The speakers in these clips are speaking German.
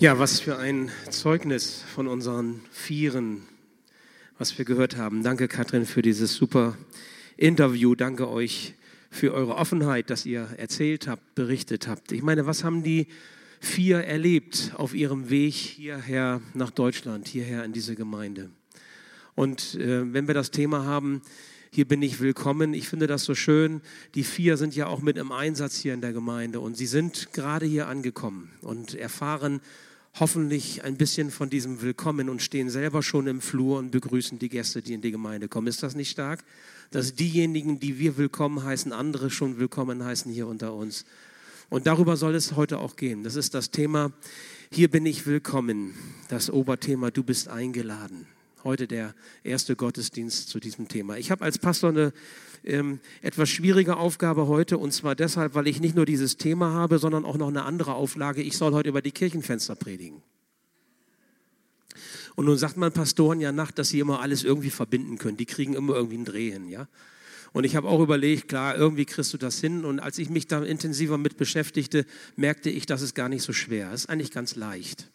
Ja, was für ein Zeugnis von unseren Vieren, was wir gehört haben. Danke, Katrin, für dieses super Interview. Danke euch für eure Offenheit, dass ihr erzählt habt, berichtet habt. Ich meine, was haben die vier erlebt auf ihrem Weg hierher nach Deutschland, hierher in diese Gemeinde? Und äh, wenn wir das Thema haben, hier bin ich willkommen. Ich finde das so schön. Die vier sind ja auch mit im Einsatz hier in der Gemeinde und sie sind gerade hier angekommen und erfahren hoffentlich ein bisschen von diesem Willkommen und stehen selber schon im Flur und begrüßen die Gäste, die in die Gemeinde kommen. Ist das nicht stark? Dass diejenigen, die wir willkommen heißen, andere schon willkommen heißen hier unter uns. Und darüber soll es heute auch gehen. Das ist das Thema, hier bin ich willkommen. Das Oberthema, du bist eingeladen. Heute der erste Gottesdienst zu diesem Thema. Ich habe als Pastor eine ähm, etwas schwierige Aufgabe heute und zwar deshalb, weil ich nicht nur dieses Thema habe, sondern auch noch eine andere Auflage. Ich soll heute über die Kirchenfenster predigen. Und nun sagt man Pastoren ja nach, dass sie immer alles irgendwie verbinden können. Die kriegen immer irgendwie einen Dreh hin, ja. Und ich habe auch überlegt, klar, irgendwie kriegst du das hin. Und als ich mich da intensiver mit beschäftigte, merkte ich, das ist gar nicht so schwer. Es ist eigentlich ganz leicht.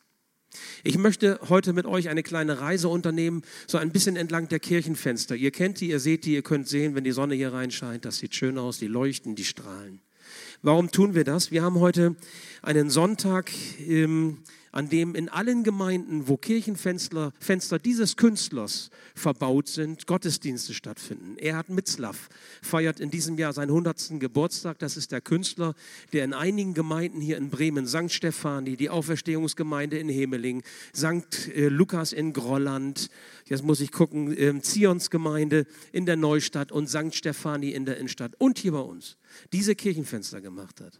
Ich möchte heute mit euch eine kleine Reise unternehmen, so ein bisschen entlang der Kirchenfenster. Ihr kennt die, ihr seht die, ihr könnt sehen, wenn die Sonne hier reinscheint, das sieht schön aus, die leuchten, die strahlen. Warum tun wir das? Wir haben heute einen Sonntag, ähm, an dem in allen Gemeinden, wo Kirchenfenster Fenster dieses Künstlers verbaut sind, Gottesdienste stattfinden. Erhard Mitzlaff feiert in diesem Jahr seinen 100. Geburtstag. Das ist der Künstler, der in einigen Gemeinden hier in Bremen, St. Stefani, die Auferstehungsgemeinde in Hemeling, St. Äh, Lukas in Grolland, jetzt muss ich gucken, äh, Zionsgemeinde in der Neustadt und St. Stefani in der Innenstadt und hier bei uns diese Kirchenfenster gemacht hat.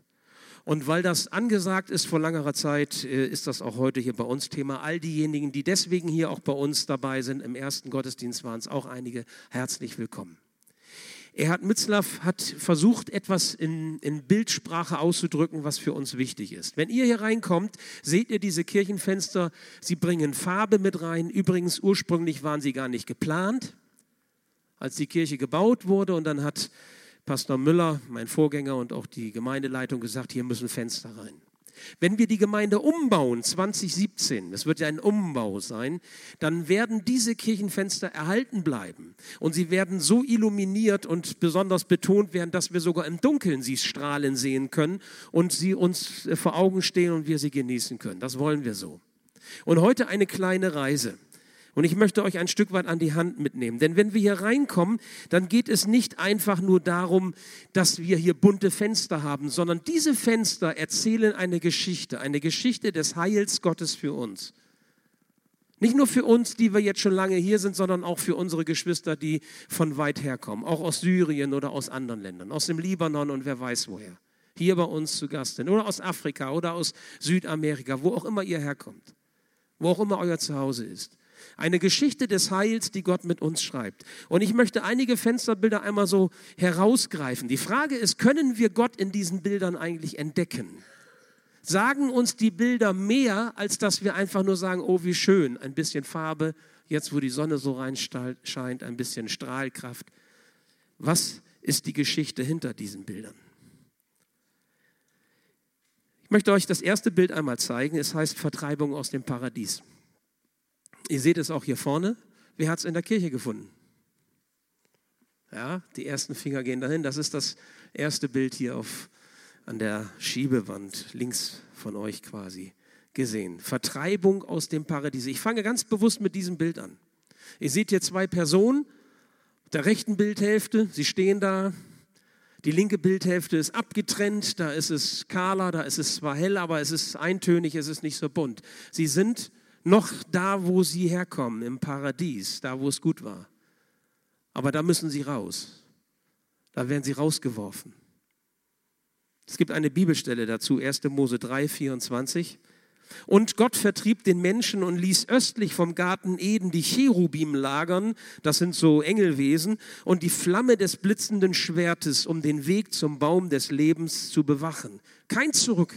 Und weil das angesagt ist vor langer Zeit, äh, ist das auch heute hier bei uns Thema. All diejenigen, die deswegen hier auch bei uns dabei sind, im ersten Gottesdienst waren es auch einige, herzlich willkommen. Erhard Mitzlaff hat versucht, etwas in, in, Bildsprache auszudrücken, was für uns wichtig ist. Wenn ihr hier reinkommt, seht ihr diese Kirchenfenster. Sie bringen Farbe mit rein. Übrigens, ursprünglich waren sie gar nicht geplant, als die Kirche gebaut wurde. Und dann hat Pastor Müller, mein Vorgänger und auch die Gemeindeleitung gesagt, hier müssen Fenster rein. Wenn wir die Gemeinde umbauen, 2017, das wird ja ein Umbau sein, dann werden diese Kirchenfenster erhalten bleiben. Und sie werden so illuminiert und besonders betont werden, dass wir sogar im Dunkeln sie strahlen sehen können und sie uns vor Augen stehen und wir sie genießen können. Das wollen wir so. Und heute eine kleine Reise. Und ich möchte euch ein Stück weit an die Hand mitnehmen. Denn wenn wir hier reinkommen, dann geht es nicht einfach nur darum, dass wir hier bunte Fenster haben, sondern diese Fenster erzählen eine Geschichte, eine Geschichte des Heils Gottes für uns. Nicht nur für uns, die wir jetzt schon lange hier sind, sondern auch für unsere Geschwister, die von weit her kommen, auch aus Syrien oder aus anderen Ländern, aus dem Libanon und wer weiß woher. Hier bei uns zu Gast sind oder aus Afrika oder aus Südamerika, wo auch immer ihr herkommt, wo auch immer euer Zuhause ist. Eine Geschichte des Heils, die Gott mit uns schreibt. Und ich möchte einige Fensterbilder einmal so herausgreifen. Die Frage ist, können wir Gott in diesen Bildern eigentlich entdecken? Sagen uns die Bilder mehr, als dass wir einfach nur sagen, oh, wie schön, ein bisschen Farbe, jetzt wo die Sonne so rein scheint, ein bisschen Strahlkraft. Was ist die Geschichte hinter diesen Bildern? Ich möchte euch das erste Bild einmal zeigen. Es heißt Vertreibung aus dem Paradies. Ihr seht es auch hier vorne. Wer hat es in der Kirche gefunden? Ja, die ersten Finger gehen dahin. Das ist das erste Bild hier auf, an der Schiebewand, links von euch quasi gesehen. Vertreibung aus dem Paradies. Ich fange ganz bewusst mit diesem Bild an. Ihr seht hier zwei Personen, der rechten Bildhälfte, sie stehen da. Die linke Bildhälfte ist abgetrennt, da ist es kahler, da ist es zwar hell, aber es ist eintönig, es ist nicht so bunt. Sie sind noch da, wo sie herkommen, im Paradies, da, wo es gut war. Aber da müssen sie raus. Da werden sie rausgeworfen. Es gibt eine Bibelstelle dazu, 1. Mose 3, 24. Und Gott vertrieb den Menschen und ließ östlich vom Garten Eden die Cherubim lagern, das sind so Engelwesen, und die Flamme des blitzenden Schwertes, um den Weg zum Baum des Lebens zu bewachen. Kein Zurück.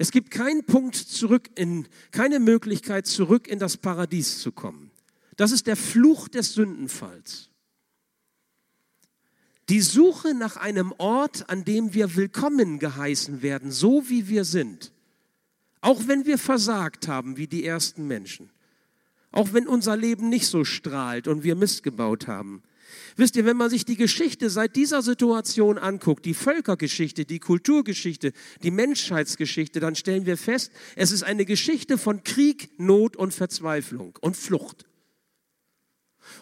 Es gibt keinen Punkt zurück in, keine Möglichkeit zurück in das Paradies zu kommen. Das ist der Fluch des Sündenfalls. Die Suche nach einem Ort, an dem wir willkommen geheißen werden, so wie wir sind, Auch wenn wir versagt haben wie die ersten Menschen. Auch wenn unser Leben nicht so strahlt und wir Mist gebaut haben. Wisst ihr, wenn man sich die Geschichte seit dieser Situation anguckt, die Völkergeschichte, die Kulturgeschichte, die Menschheitsgeschichte, dann stellen wir fest, es ist eine Geschichte von Krieg, Not und Verzweiflung und Flucht.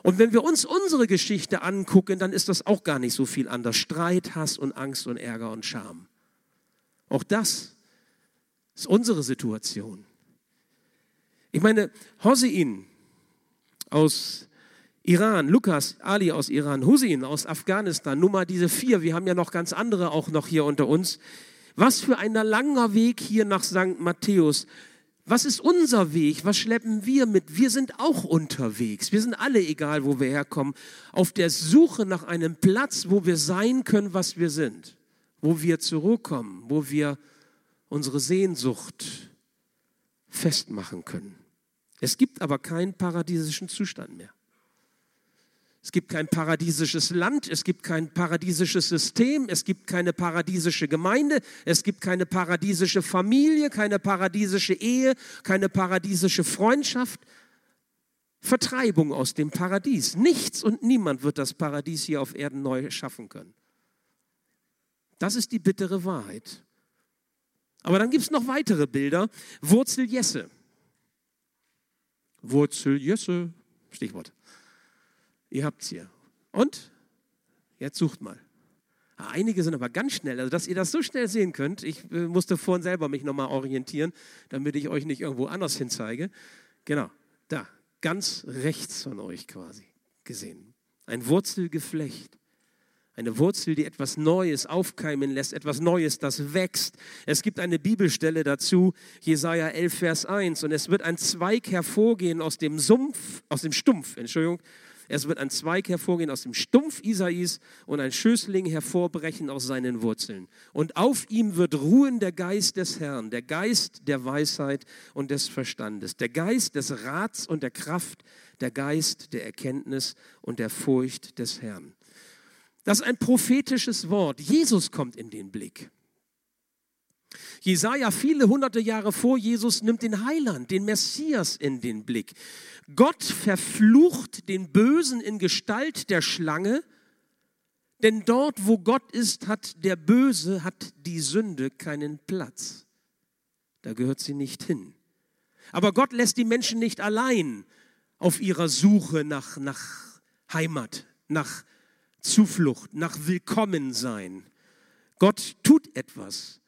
Und wenn wir uns unsere Geschichte angucken, dann ist das auch gar nicht so viel anders. Streit, Hass und Angst und Ärger und Scham. Auch das ist unsere Situation. Ich meine, Hossein aus Iran, Lukas, Ali aus Iran, Hussein aus Afghanistan, nur mal diese vier, wir haben ja noch ganz andere auch noch hier unter uns. Was für ein langer Weg hier nach St. Matthäus. Was ist unser Weg? Was schleppen wir mit? Wir sind auch unterwegs. Wir sind alle, egal wo wir herkommen, auf der Suche nach einem Platz, wo wir sein können, was wir sind. Wo wir zurückkommen, wo wir unsere Sehnsucht festmachen können. Es gibt aber keinen paradiesischen Zustand mehr. Es gibt kein paradiesisches Land, es gibt kein paradiesisches System, es gibt keine paradiesische Gemeinde, es gibt keine paradiesische Familie, keine paradiesische Ehe, keine paradiesische Freundschaft. Vertreibung aus dem Paradies. Nichts und niemand wird das Paradies hier auf Erden neu schaffen können. Das ist die bittere Wahrheit. Aber dann gibt es noch weitere Bilder. Wurzel Jesse. Wurzel Jesse, Stichwort. Ihr habt es hier. Und? Jetzt sucht mal. Ah, einige sind aber ganz schnell, also dass ihr das so schnell sehen könnt. Ich äh, musste vorhin selber mich nochmal orientieren, damit ich euch nicht irgendwo anders hinzeige. Genau, da, ganz rechts von euch quasi gesehen. Ein Wurzelgeflecht. Eine Wurzel, die etwas Neues aufkeimen lässt, etwas Neues, das wächst. Es gibt eine Bibelstelle dazu, Jesaja 11, Vers 1. Und es wird ein Zweig hervorgehen aus dem Sumpf, aus dem Stumpf, Entschuldigung, es wird ein Zweig hervorgehen aus dem Stumpf Isais und ein Schößling hervorbrechen aus seinen Wurzeln. Und auf ihm wird ruhen der Geist des Herrn, der Geist der Weisheit und des Verstandes, der Geist des Rats und der Kraft, der Geist der Erkenntnis und der Furcht des Herrn. Das ist ein prophetisches Wort. Jesus kommt in den Blick. Jesaja, viele hunderte Jahre vor Jesus, nimmt den Heiland, den Messias in den Blick. Gott verflucht den Bösen in Gestalt der Schlange, denn dort, wo Gott ist, hat der Böse, hat die Sünde keinen Platz. Da gehört sie nicht hin. Aber Gott lässt die Menschen nicht allein auf ihrer Suche nach, nach Heimat, nach Zuflucht, nach Willkommensein. Gott tut etwas.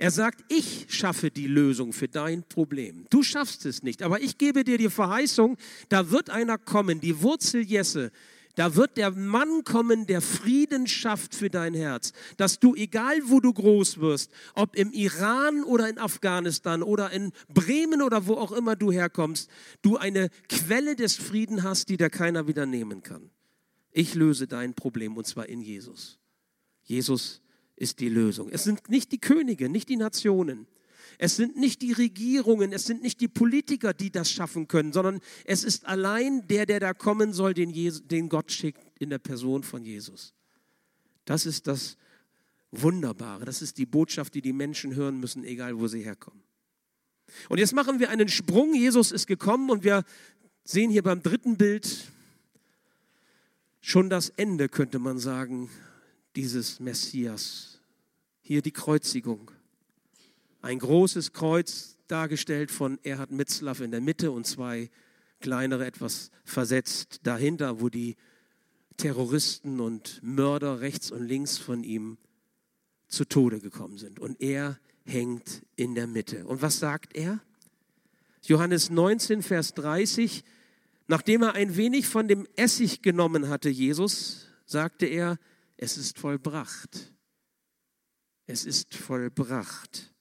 Er sagt, ich schaffe die Lösung für dein Problem. Du schaffst es nicht, aber ich gebe dir die Verheißung, da wird einer kommen, die Wurzel Jesse, da wird der Mann kommen, der Frieden schafft für dein Herz, dass du, egal wo du groß wirst, ob im Iran oder in Afghanistan oder in Bremen oder wo auch immer du herkommst, du eine Quelle des Frieden hast, die dir keiner wieder nehmen kann. Ich löse dein Problem und zwar in Jesus. Jesus ist die Lösung. Es sind nicht die Könige, nicht die Nationen. Es sind nicht die Regierungen, es sind nicht die Politiker, die das schaffen können, sondern es ist allein der, der da kommen soll, den, Jesus, den Gott schickt in der Person von Jesus. Das ist das Wunderbare. Das ist die Botschaft, die die Menschen hören müssen, egal wo sie herkommen. Und jetzt machen wir einen Sprung. Jesus ist gekommen und wir sehen hier beim dritten Bild schon das Ende, könnte man sagen, dieses Messias hier die Kreuzigung. Ein großes Kreuz dargestellt von Erhard Mitzlaff in der Mitte und zwei kleinere etwas versetzt dahinter, wo die Terroristen und Mörder rechts und links von ihm zu Tode gekommen sind. Und er hängt in der Mitte. Und was sagt er? Johannes 19, Vers 30, nachdem er ein wenig von dem Essig genommen hatte, Jesus, sagte er, es ist vollbracht es ist vollbracht.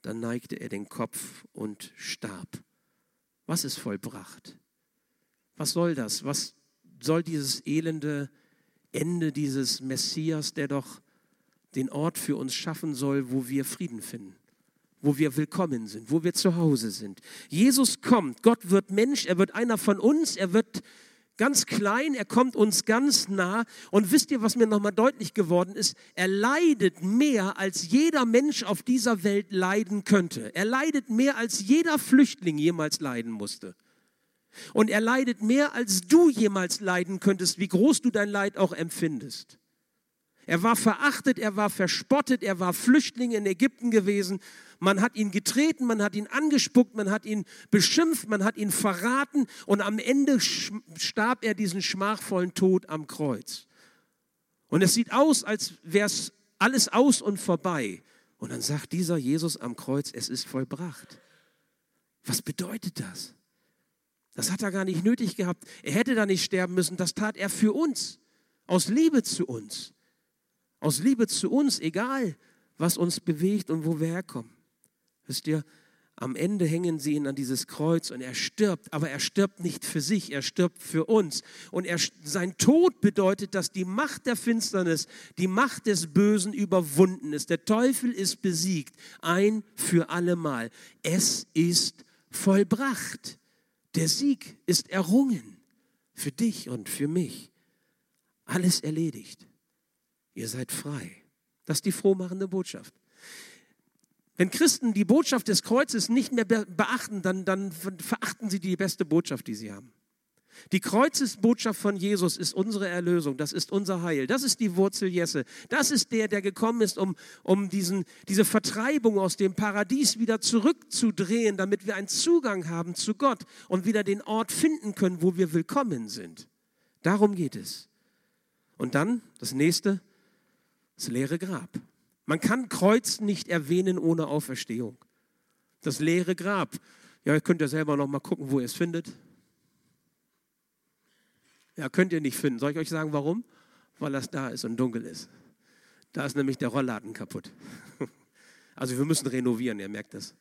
Dann neigte er den Kopf und starb. Was ist vollbracht? Was soll das? Was soll dieses elende Ende dieses Messias, der doch den Ort für uns schaffen soll, wo wir Frieden finden, wo wir willkommen sind, wo wir zu Hause sind. Jesus kommt, Gott wird Mensch, er wird einer von uns, er wird ganz klein, er kommt uns ganz nah. Und wisst ihr, was mir nochmal deutlich geworden ist? Er leidet mehr, als jeder Mensch auf dieser Welt leiden könnte. Er leidet mehr, als jeder Flüchtling jemals leiden musste. Und er leidet mehr, als du jemals leiden könntest, wie groß du dein Leid auch empfindest. Er war verachtet, er war verspottet, er war Flüchtling in Ägypten gewesen. Man hat ihn getreten, man hat ihn angespuckt, man hat ihn beschimpft, man hat ihn verraten und am Ende starb er diesen schmachvollen Tod am Kreuz. Und es sieht aus, als wäre es alles aus und vorbei. Und dann sagt dieser Jesus am Kreuz, es ist vollbracht. Was bedeutet das? Das hat er gar nicht nötig gehabt. Er hätte da nicht sterben müssen. Das tat er für uns, aus Liebe zu uns. Aus Liebe zu uns, egal was uns bewegt und wo wir herkommen. Wisst ihr, am Ende hängen sie ihn an dieses Kreuz und er stirbt, aber er stirbt nicht für sich, er stirbt für uns. Und er, sein Tod bedeutet, dass die Macht der Finsternis, die Macht des Bösen überwunden ist. Der Teufel ist besiegt, ein für allemal. Es ist vollbracht. Der Sieg ist errungen für dich und für mich. Alles erledigt. Ihr seid frei. Das ist die frohmachende Botschaft. Wenn Christen die Botschaft des Kreuzes nicht mehr beachten, dann, dann verachten sie die beste Botschaft, die sie haben. Die Kreuzesbotschaft von Jesus ist unsere Erlösung, das ist unser Heil, das ist die Wurzel Jesse. Das ist der, der gekommen ist, um, um diesen, diese Vertreibung aus dem Paradies wieder zurückzudrehen, damit wir einen Zugang haben zu Gott und wieder den Ort finden können, wo wir willkommen sind. Darum geht es. Und dann das nächste, das leere Grab. Man kann Kreuz nicht erwähnen ohne Auferstehung. Das leere Grab. Ja, ihr könnt ja selber noch mal gucken, wo ihr es findet. Ja, könnt ihr nicht finden. Soll ich euch sagen, warum? Weil das da ist und dunkel ist. Da ist nämlich der Rollladen kaputt. Also wir müssen renovieren, ihr merkt das.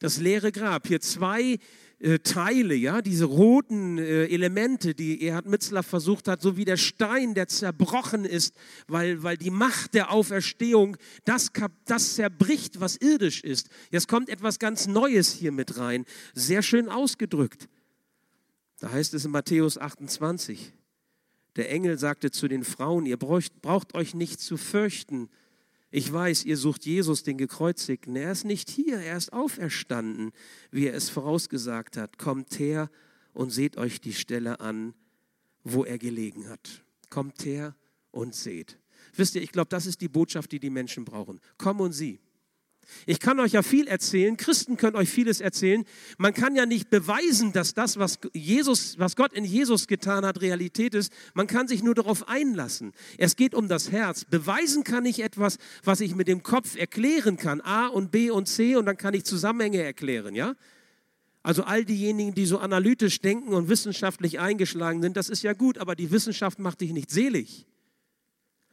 Das leere Grab. Hier zwei Teile, ja, diese roten äh, Elemente, die Erhard Mitzler versucht hat, so wie der Stein, der zerbrochen ist, weil, weil die Macht der Auferstehung das, das zerbricht, was irdisch ist. Jetzt kommt etwas ganz Neues hier mit rein. Sehr schön ausgedrückt. Da heißt es in Matthäus 28, der Engel sagte zu den Frauen, ihr braucht, braucht euch nicht zu fürchten, ich weiß, ihr sucht Jesus, den Gekreuzigten. Er ist nicht hier, er ist auferstanden, wie er es vorausgesagt hat. Kommt her und seht euch die Stelle an, wo er gelegen hat. Kommt her und seht. Wisst ihr, ich glaube, das ist die Botschaft, die die Menschen brauchen. Komm und sieh. Ich kann euch ja viel erzählen, Christen können euch vieles erzählen. Man kann ja nicht beweisen, dass das, was, Jesus, was Gott in Jesus getan hat, Realität ist. Man kann sich nur darauf einlassen. Es geht um das Herz. Beweisen kann ich etwas, was ich mit dem Kopf erklären kann. A und B und C und dann kann ich Zusammenhänge erklären, ja? Also all diejenigen, die so analytisch denken und wissenschaftlich eingeschlagen sind, das ist ja gut, aber die Wissenschaft macht dich nicht selig.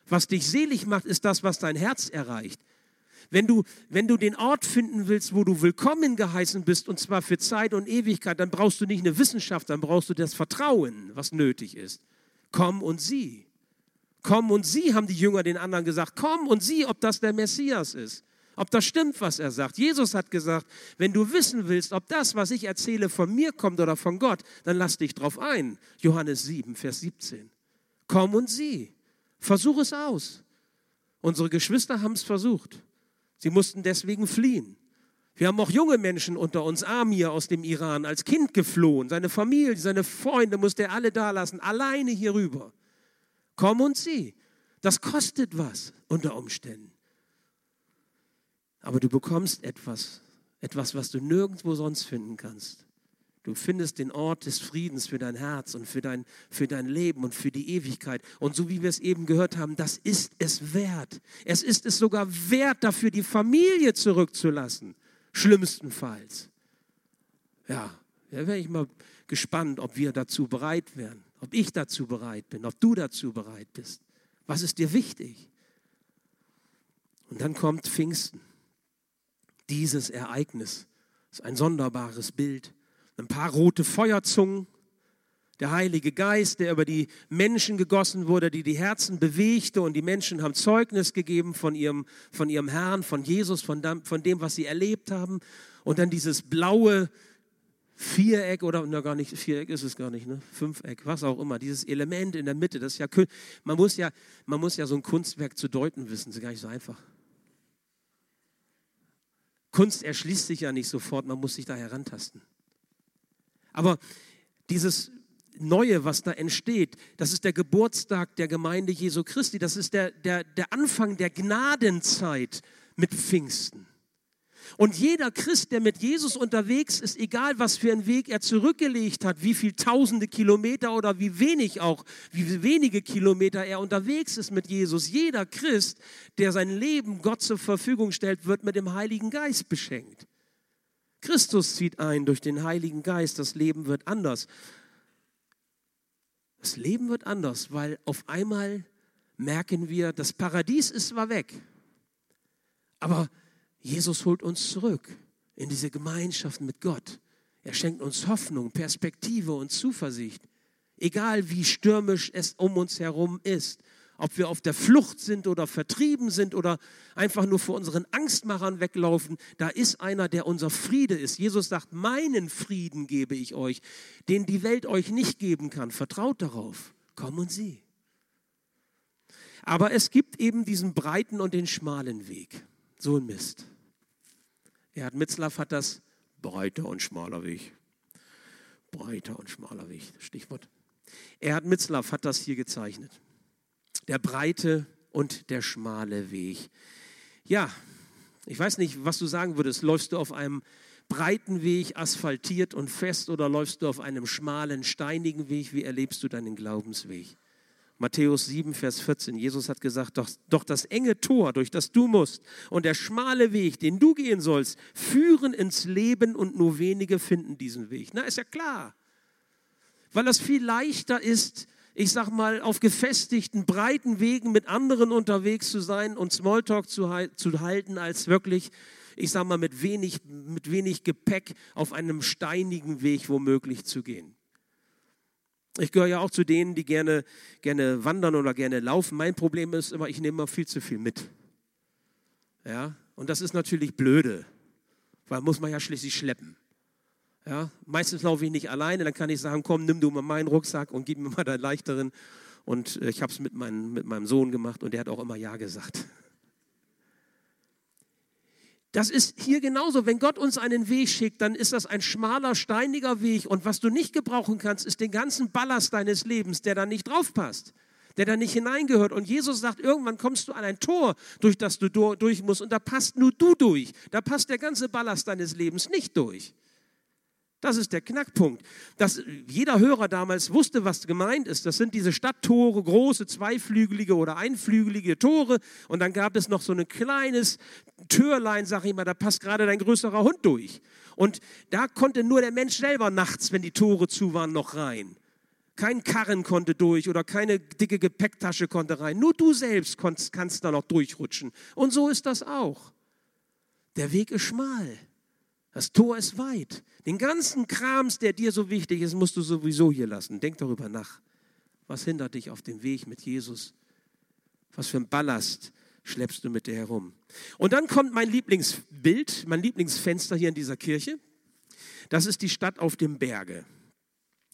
Was dich selig macht, ist das, was dein Herz erreicht. Wenn du, wenn du den Ort finden willst, wo du willkommen geheißen bist, und zwar für Zeit und Ewigkeit, dann brauchst du nicht eine Wissenschaft, dann brauchst du das Vertrauen, was nötig ist. Komm und sieh. Komm und sieh, haben die Jünger den anderen gesagt. Komm und sieh, ob das der Messias ist. Ob das stimmt, was er sagt. Jesus hat gesagt, wenn du wissen willst, ob das, was ich erzähle, von mir kommt oder von Gott, dann lass dich drauf ein. Johannes 7, Vers 17. Komm und sieh. Versuch es aus. Unsere Geschwister haben es versucht. Sie mussten deswegen fliehen. Wir haben auch junge Menschen unter uns, Amir aus dem Iran, als Kind geflohen. Seine Familie, seine Freunde musste er alle da lassen, alleine hier rüber. Komm und sieh. Das kostet was unter Umständen. Aber du bekommst etwas, etwas, was du nirgendwo sonst finden kannst. Du findest den Ort des Friedens für dein Herz und für dein, für dein Leben und für die Ewigkeit. Und so wie wir es eben gehört haben, das ist es wert. Es ist es sogar wert, dafür die Familie zurückzulassen. Schlimmstenfalls. Ja, da wäre ich mal gespannt, ob wir dazu bereit wären. Ob ich dazu bereit bin, ob du dazu bereit bist. Was ist dir wichtig? Und dann kommt Pfingsten. Dieses Ereignis ist ein sonderbares Bild ein paar rote Feuerzungen, der Heilige Geist, der über die Menschen gegossen wurde, die die Herzen bewegte und die Menschen haben Zeugnis gegeben von ihrem, von ihrem Herrn, von Jesus, von dem, von dem, was sie erlebt haben. Und dann dieses blaue Viereck oder na, gar nicht, Viereck ist es gar nicht, ne? Fünfeck, was auch immer, dieses Element in der Mitte, das ist ja, man muss ja, man muss ja so ein Kunstwerk zu deuten wissen, das ist gar nicht so einfach. Kunst erschließt sich ja nicht sofort, man muss sich da herantasten. Aber dieses Neue, was da entsteht, das ist der Geburtstag der Gemeinde Jesu Christi, das ist der, der, der Anfang der Gnadenzeit mit Pfingsten. Und jeder Christ, der mit Jesus unterwegs ist, egal was für einen Weg er zurückgelegt hat, wie viel tausende Kilometer oder wie wenig auch, wie wenige Kilometer er unterwegs ist mit Jesus, jeder Christ, der sein Leben Gott zur Verfügung stellt, wird mit dem Heiligen Geist beschenkt. Christus zieht ein durch den Heiligen Geist, das Leben wird anders. Das Leben wird anders, weil auf einmal merken wir, das Paradies ist zwar weg, aber Jesus holt uns zurück in diese Gemeinschaft mit Gott. Er schenkt uns Hoffnung, Perspektive und Zuversicht. Egal wie stürmisch es um uns herum ist, ob wir auf der Flucht sind oder vertrieben sind oder einfach nur vor unseren Angstmachern weglaufen, da ist einer, der unser Friede ist. Jesus sagt, meinen Frieden gebe ich euch, den die Welt euch nicht geben kann. Vertraut darauf. Komm und sieh. Aber es gibt eben diesen breiten und den schmalen Weg. So ein Mist. Erhard Mitzlaff hat das breiter und schmaler Weg. Breiter und schmaler Weg, Stichwort. Erhard Mitzlaff hat das hier gezeichnet. Der breite und der schmale Weg. Ja, ich weiß nicht, was du sagen würdest. Läufst du auf einem breiten Weg, asphaltiert und fest, oder läufst du auf einem schmalen, steinigen Weg? Wie erlebst du deinen Glaubensweg? Matthäus 7, Vers 14. Jesus hat gesagt, doch, doch das enge Tor, durch das du musst, und der schmale Weg, den du gehen sollst, führen ins Leben und nur wenige finden diesen Weg. Na, ist ja klar. Weil das viel leichter ist, ich sag mal, auf gefestigten, breiten Wegen mit anderen unterwegs zu sein und Smalltalk zu, zu halten, als wirklich, ich sag mal, mit wenig, mit wenig Gepäck auf einem steinigen Weg womöglich zu gehen. Ich gehöre ja auch zu denen, die gerne, gerne wandern oder gerne laufen. Mein Problem ist immer, ich nehme immer viel zu viel mit. Ja, und das ist natürlich blöde, weil muss man ja schließlich schleppen. Ja, meistens laufe ich nicht alleine, dann kann ich sagen, komm, nimm du mal meinen Rucksack und gib mir mal deinen leichteren. Und äh, ich habe es mit, mit meinem Sohn gemacht und der hat auch immer Ja gesagt. Das ist hier genauso. Wenn Gott uns einen Weg schickt, dann ist das ein schmaler, steiniger Weg. Und was du nicht gebrauchen kannst, ist den ganzen Ballast deines Lebens, der da nicht drauf passt, der da nicht hineingehört. Und Jesus sagt, irgendwann kommst du an ein Tor, durch das du durch musst. Und da passt nur du durch. Da passt der ganze Ballast deines Lebens nicht durch. Das ist der Knackpunkt. Dass jeder Hörer damals wusste, was gemeint ist. Das sind diese Stadttore, große zweiflügelige oder einflügelige Tore. Und dann gab es noch so ein kleines Türlein, sag ich mal, da passt gerade dein größerer Hund durch. Und da konnte nur der Mensch selber nachts, wenn die Tore zu waren, noch rein. Kein Karren konnte durch oder keine dicke Gepäcktasche konnte rein. Nur du selbst kannst, kannst da noch durchrutschen. Und so ist das auch. Der Weg ist schmal. Das Tor ist weit. Den ganzen Krams, der dir so wichtig ist, musst du sowieso hier lassen. Denk darüber nach. Was hindert dich auf dem Weg mit Jesus? Was für ein Ballast schleppst du mit dir herum? Und dann kommt mein Lieblingsbild, mein Lieblingsfenster hier in dieser Kirche. Das ist die Stadt auf dem Berge.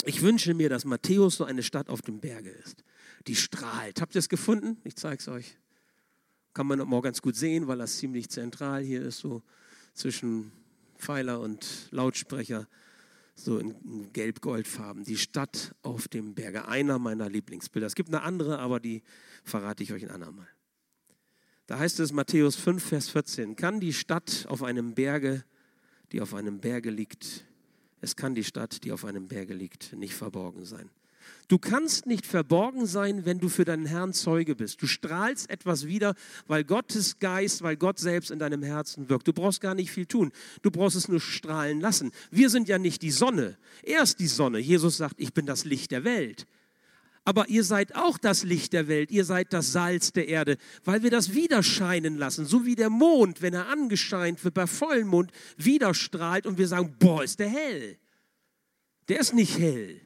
Ich wünsche mir, dass Matthäus so eine Stadt auf dem Berge ist. Die strahlt. Habt ihr es gefunden? Ich zeige es euch. Kann man auch ganz gut sehen, weil das ziemlich zentral hier ist, so zwischen Pfeiler und Lautsprecher, so in gelb-goldfarben. Die Stadt auf dem Berge, einer meiner Lieblingsbilder. Es gibt eine andere, aber die verrate ich euch ein andermal. Da heißt es Matthäus 5, Vers 14, kann die Stadt auf einem Berge, die auf einem Berge liegt, es kann die Stadt, die auf einem Berge liegt, nicht verborgen sein. Du kannst nicht verborgen sein, wenn du für deinen Herrn Zeuge bist. Du strahlst etwas wieder, weil Gottes Geist, weil Gott selbst in deinem Herzen wirkt. Du brauchst gar nicht viel tun. Du brauchst es nur strahlen lassen. Wir sind ja nicht die Sonne. Er ist die Sonne. Jesus sagt, ich bin das Licht der Welt. Aber ihr seid auch das Licht der Welt, ihr seid das Salz der Erde, weil wir das wieder scheinen lassen, so wie der Mond, wenn er angescheint wird, bei Vollmond wieder strahlt und wir sagen, boah, ist der hell. Der ist nicht hell.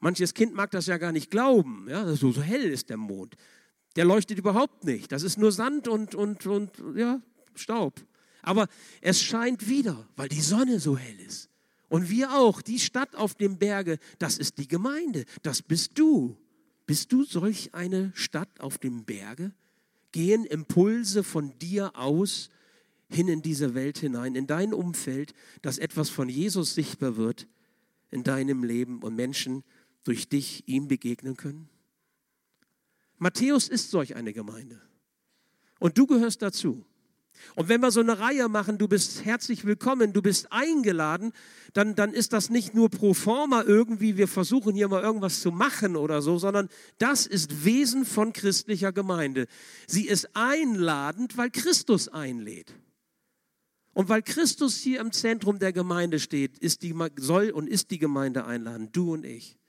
Manches Kind mag das ja gar nicht glauben. Ja, so, so hell ist der Mond. Der leuchtet überhaupt nicht. Das ist nur Sand und, und, und ja, Staub. Aber es scheint wieder, weil die Sonne so hell ist. Und wir auch, die Stadt auf dem Berge, das ist die Gemeinde, das bist du. Bist du solch eine Stadt auf dem Berge? Gehen Impulse von dir aus hin in diese Welt hinein, in dein Umfeld, dass etwas von Jesus sichtbar wird in deinem Leben und Menschen durch dich ihm begegnen können? Matthäus ist solch eine Gemeinde. Und du gehörst dazu. Und wenn wir so eine Reihe machen, du bist herzlich willkommen, du bist eingeladen, dann, dann ist das nicht nur pro forma irgendwie, wir versuchen hier mal irgendwas zu machen oder so, sondern das ist Wesen von christlicher Gemeinde. Sie ist einladend, weil Christus einlädt. Und weil Christus hier im Zentrum der Gemeinde steht, ist die, soll und ist die Gemeinde einladen, du und ich.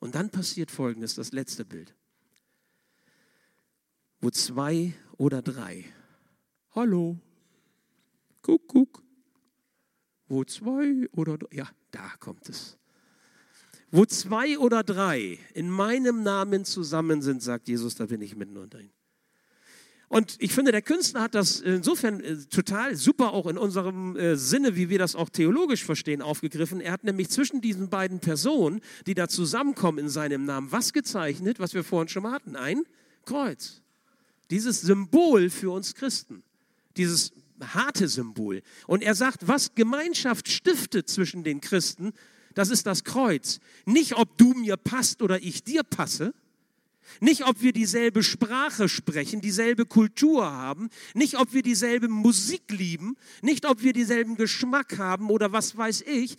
Und dann passiert Folgendes, das letzte Bild. Wo zwei oder drei Hallo. Guck, guck. Wo zwei oder ja, da kommt es. Wo zwei oder drei in meinem Namen zusammen sind, sagt Jesus, da bin ich mitten unter ihnen. Und ich finde, der Künstler hat das insofern äh, total super auch in unserem äh, Sinne, wie wir das auch theologisch verstehen, aufgegriffen. Er hat nämlich zwischen diesen beiden Personen, die da zusammenkommen in seinem Namen, was gezeichnet, was wir vorhin schon mal hatten? Ein Kreuz. Dieses Symbol für uns Christen dieses harte Symbol. Und er sagt, was Gemeinschaft stiftet zwischen den Christen, das ist das Kreuz. Nicht, ob du mir passt oder ich dir passe. Nicht, ob wir dieselbe Sprache sprechen, dieselbe Kultur haben, nicht, ob wir dieselbe Musik lieben, nicht, ob wir dieselben Geschmack haben oder was weiß ich,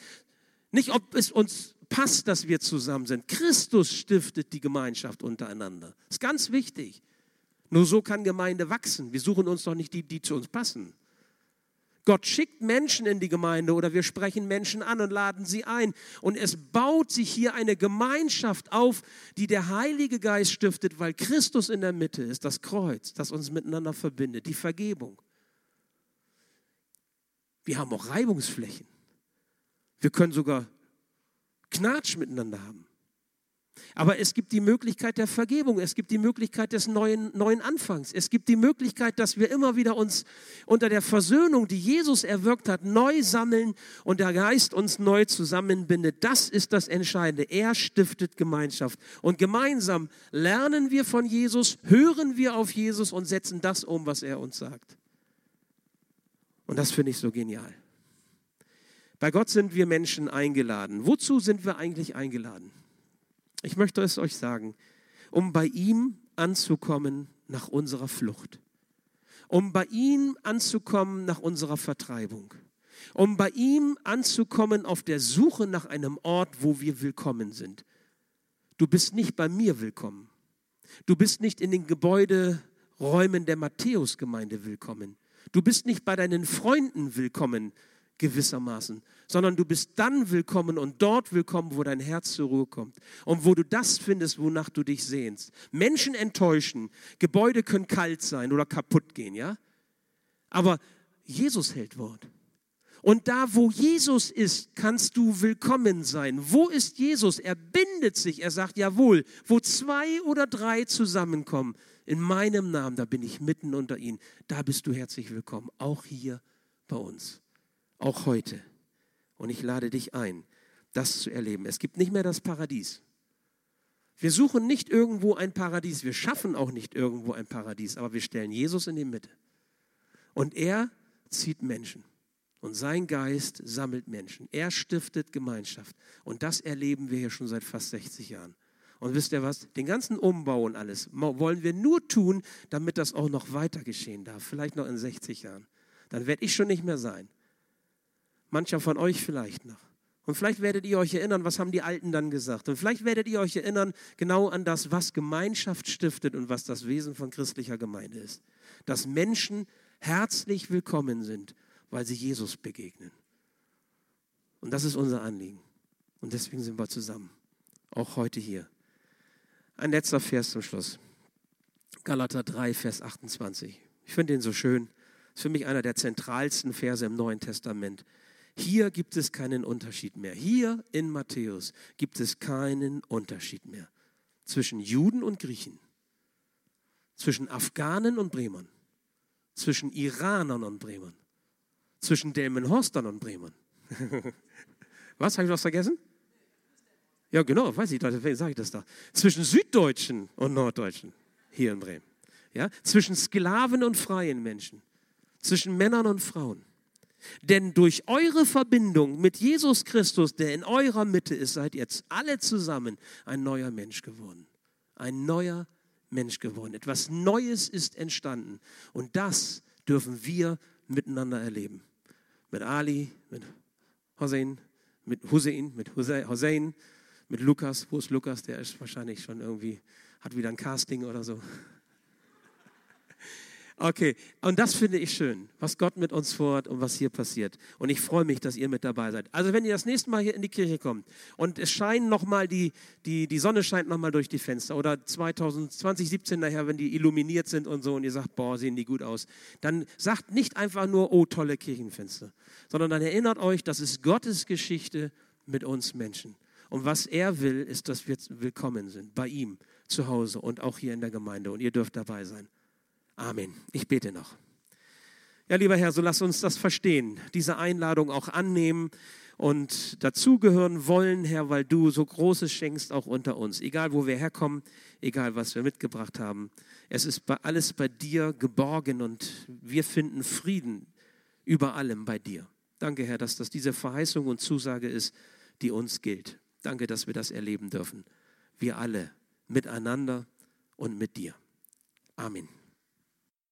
nicht, ob es uns passt, dass wir zusammen sind. Christus stiftet die Gemeinschaft untereinander. Das ist ganz wichtig. Nur so kann Gemeinde wachsen. Wir suchen uns doch nicht die, die zu uns passen. Gott schickt Menschen in die Gemeinde oder wir sprechen Menschen an und laden sie ein. Und es baut sich hier eine Gemeinschaft auf, die der Heilige Geist stiftet, weil Christus in der Mitte ist, das Kreuz, das uns miteinander verbindet, die Vergebung. Wir haben auch Reibungsflächen. Wir können sogar Knatsch miteinander haben. Aber es gibt die Möglichkeit der Vergebung, es gibt die Möglichkeit des neuen, neuen Anfangs, es gibt die Möglichkeit, dass wir immer wieder uns unter der Versöhnung, die Jesus erwirkt hat, neu sammeln und der Geist uns neu zusammenbindet. Das ist das Entscheidende. Er stiftet Gemeinschaft. Und gemeinsam lernen wir von Jesus, hören wir auf Jesus und setzen das um, was er uns sagt. Und das finde ich so genial. Bei Gott sind wir Menschen eingeladen. Wozu sind wir eigentlich eingeladen? Ich möchte es euch sagen, um bei ihm anzukommen nach unserer Flucht, um bei ihm anzukommen nach unserer Vertreibung, um bei ihm anzukommen auf der Suche nach einem Ort, wo wir willkommen sind. Du bist nicht bei mir willkommen. Du bist nicht in den Gebäuderäumen der Matthäusgemeinde willkommen. Du bist nicht bei deinen Freunden willkommen, gewissermaßen, sondern du bist dann willkommen und dort willkommen, wo dein Herz zur Ruhe kommt und wo du das findest, wonach du dich sehnst. Menschen enttäuschen, Gebäude können kalt sein oder kaputt gehen, ja? Aber Jesus hält Wort. Und da, wo Jesus ist, kannst du willkommen sein. Wo ist Jesus? Er bindet sich. Er sagt, jawohl, wo zwei oder drei zusammenkommen, in meinem Namen, da bin ich mitten unter ihnen. Da bist du herzlich willkommen. Auch hier bei uns auch heute. Und ich lade dich ein, das zu erleben. Es gibt nicht mehr das Paradies. Wir suchen nicht irgendwo ein Paradies, wir schaffen auch nicht irgendwo ein Paradies, aber wir stellen Jesus in die Mitte. Und er zieht Menschen. Und sein Geist sammelt Menschen. Er stiftet Gemeinschaft. Und das erleben wir hier schon seit fast 60 Jahren. Und wisst ihr was? Den ganzen Umbau und alles wollen wir nur tun, damit das auch noch weiter geschehen darf. Vielleicht noch in 60 Jahren. Dann werde ich schon nicht mehr sein. Mancher von euch vielleicht noch. Und vielleicht werdet ihr euch erinnern, was haben die Alten dann gesagt. Und vielleicht werdet ihr euch erinnern genau an das, was Gemeinschaft stiftet und was das Wesen von christlicher Gemeinde ist. Dass Menschen herzlich willkommen sind, weil sie Jesus begegnen. Und das ist unser Anliegen. Und deswegen sind wir zusammen. Auch heute hier. Ein letzter Vers zum Schluss. Galater 3, Vers 28. Ich finde den so schön. Ist für mich einer der zentralsten Verse im Neuen Testament. Hier gibt es keinen Unterschied mehr. Hier in Matthäus gibt es keinen Unterschied mehr zwischen Juden und Griechen, zwischen Afghanen und Bremern, zwischen Iranern und Bremern, zwischen Delmenhorstern und Bremern. Was, habe ich was vergessen? Ja, genau, weiß ich, deswegen sage ich das da. Zwischen Süddeutschen und Norddeutschen hier in Bremen. Ja, zwischen Sklaven und freien Menschen. Zwischen Männern und Frauen. Denn durch eure Verbindung mit Jesus Christus, der in eurer Mitte ist, seid ihr jetzt alle zusammen ein neuer Mensch geworden. Ein neuer Mensch geworden. Etwas Neues ist entstanden. Und das dürfen wir miteinander erleben. Mit Ali, mit Hossein, mit Hussein, mit Hussein, mit Lukas. Wo ist Lukas? Der ist wahrscheinlich schon irgendwie, hat wieder ein Casting oder so. Okay, und das finde ich schön, was Gott mit uns vorhat und was hier passiert. Und ich freue mich, dass ihr mit dabei seid. Also wenn ihr das nächste Mal hier in die Kirche kommt und es scheint nochmal, die, die, die Sonne scheint nochmal durch die Fenster oder 2020, 17 nachher, wenn die illuminiert sind und so und ihr sagt, boah, sehen die gut aus, dann sagt nicht einfach nur, oh, tolle Kirchenfenster, sondern dann erinnert euch, das ist Gottes Geschichte mit uns Menschen. Und was er will, ist, dass wir willkommen sind bei ihm zu Hause und auch hier in der Gemeinde. Und ihr dürft dabei sein. Amen. Ich bete noch. Ja, lieber Herr, so lass uns das verstehen, diese Einladung auch annehmen und dazugehören wollen, Herr, weil du so Großes schenkst auch unter uns. Egal, wo wir herkommen, egal, was wir mitgebracht haben. Es ist alles bei dir geborgen und wir finden Frieden über allem bei dir. Danke, Herr, dass das diese Verheißung und Zusage ist, die uns gilt. Danke, dass wir das erleben dürfen. Wir alle miteinander und mit dir. Amen.